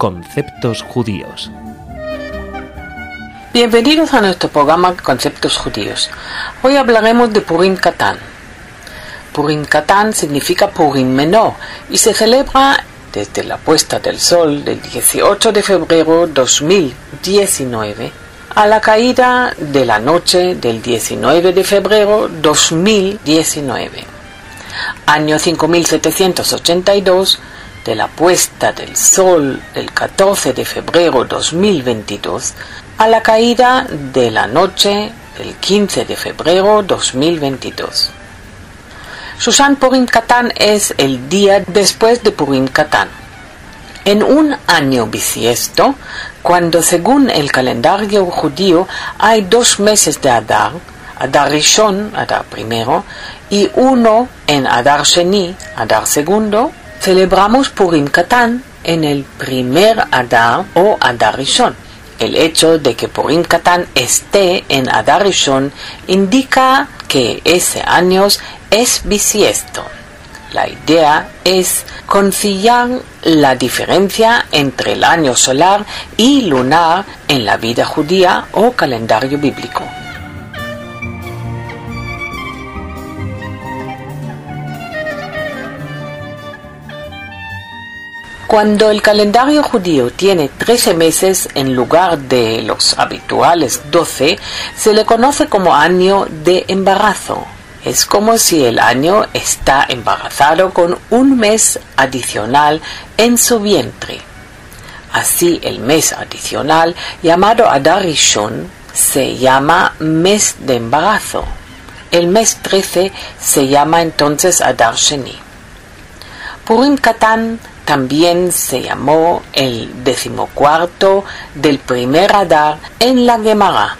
Conceptos Judíos. Bienvenidos a nuestro programa Conceptos Judíos. Hoy hablaremos de Purim Katán. Purim Katán significa Purim menor y se celebra desde la puesta del sol del 18 de febrero 2019 a la caída de la noche del 19 de febrero 2019. Año 5782 de la puesta del sol del 14 de febrero 2022 a la caída de la noche del 15 de febrero 2022. Susan Purim Katán es el día después de Purim Katán. En un año bisiesto, cuando según el calendario judío hay dos meses de Adar, Adar Rishon, Adar primero, y uno en Adar Sheni, Adar segundo, celebramos Purim Katán en el primer Adar o Adar Rishon. El hecho de que Purim Katán esté en Adar Rishon indica que ese año es bisiesto. La idea es conciliar la diferencia entre el año solar y lunar en la vida judía o calendario bíblico. Cuando el calendario judío tiene 13 meses en lugar de los habituales 12, se le conoce como año de embarazo. Es como si el año está embarazado con un mes adicional en su vientre. Así el mes adicional, llamado Adarishon, se llama mes de embarazo. El mes 13 se llama entonces Adar Sheni. Purim Katán también se llamó el decimocuarto del primer Adar en la Gemara.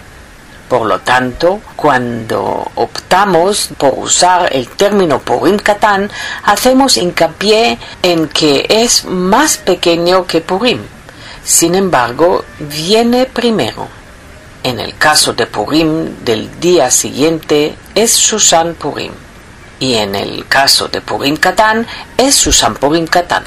Por lo tanto, cuando optamos por usar el término Purim Katán, hacemos hincapié en que es más pequeño que Purim. Sin embargo, viene primero. En el caso de Purim del día siguiente es Susan Purim. Y en el caso de Purim Katán es Susan Purim Katán.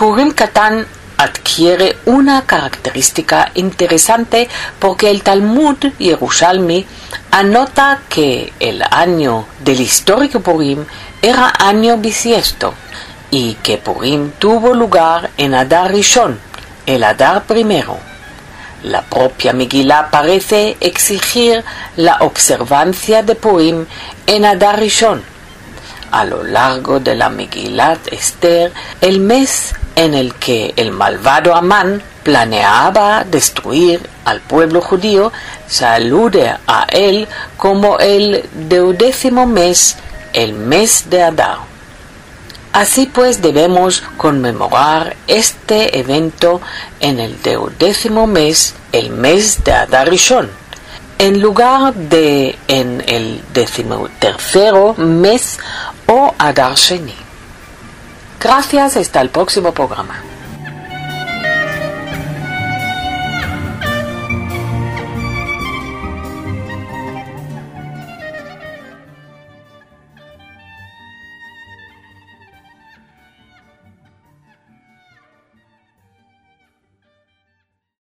Purim Katán adquiere una característica interesante porque el Talmud Yerushalmi anota que el año del histórico Purim era año bisiesto y que Purim tuvo lugar en Adar Rishon, el Adar primero. La propia Megillah parece exigir la observancia de Purim en Adar Rishon. A lo largo de la Megillat Esther, el mes en el que el malvado Amán planeaba destruir al pueblo judío, salude a él como el deudécimo mes, el mes de Adar. Así pues debemos conmemorar este evento en el deudécimo mes, el mes de Adar Rishon, en lugar de en el decimotercero mes o Adar Sheni. Gracias, hasta el próximo programa.